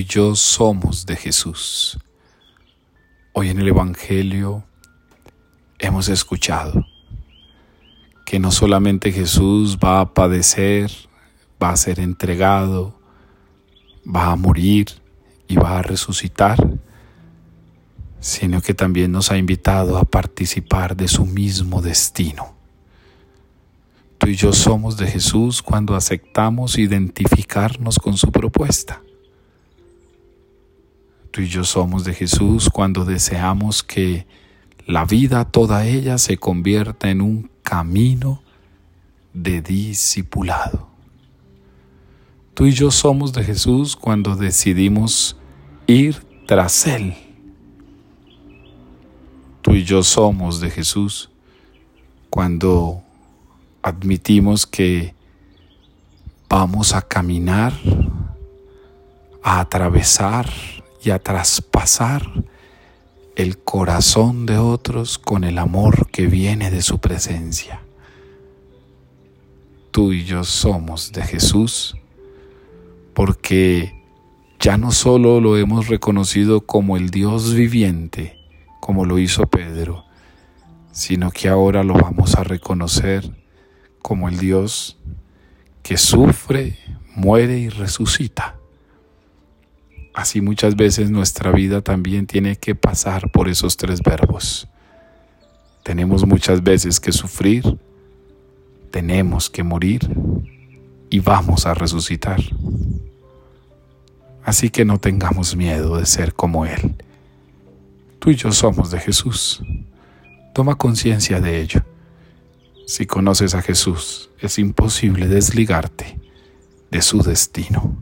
y yo somos de Jesús. Hoy en el Evangelio hemos escuchado que no solamente Jesús va a padecer, va a ser entregado, va a morir y va a resucitar, sino que también nos ha invitado a participar de su mismo destino. Tú y yo somos de Jesús cuando aceptamos identificarnos con su propuesta. Tú y yo somos de Jesús cuando deseamos que la vida toda ella se convierta en un camino de discipulado. Tú y yo somos de Jesús cuando decidimos ir tras Él. Tú y yo somos de Jesús cuando admitimos que vamos a caminar, a atravesar y a traspasar el corazón de otros con el amor que viene de su presencia. Tú y yo somos de Jesús porque ya no solo lo hemos reconocido como el Dios viviente, como lo hizo Pedro, sino que ahora lo vamos a reconocer como el Dios que sufre, muere y resucita. Así muchas veces nuestra vida también tiene que pasar por esos tres verbos. Tenemos muchas veces que sufrir, tenemos que morir y vamos a resucitar. Así que no tengamos miedo de ser como Él. Tú y yo somos de Jesús. Toma conciencia de ello. Si conoces a Jesús, es imposible desligarte de su destino.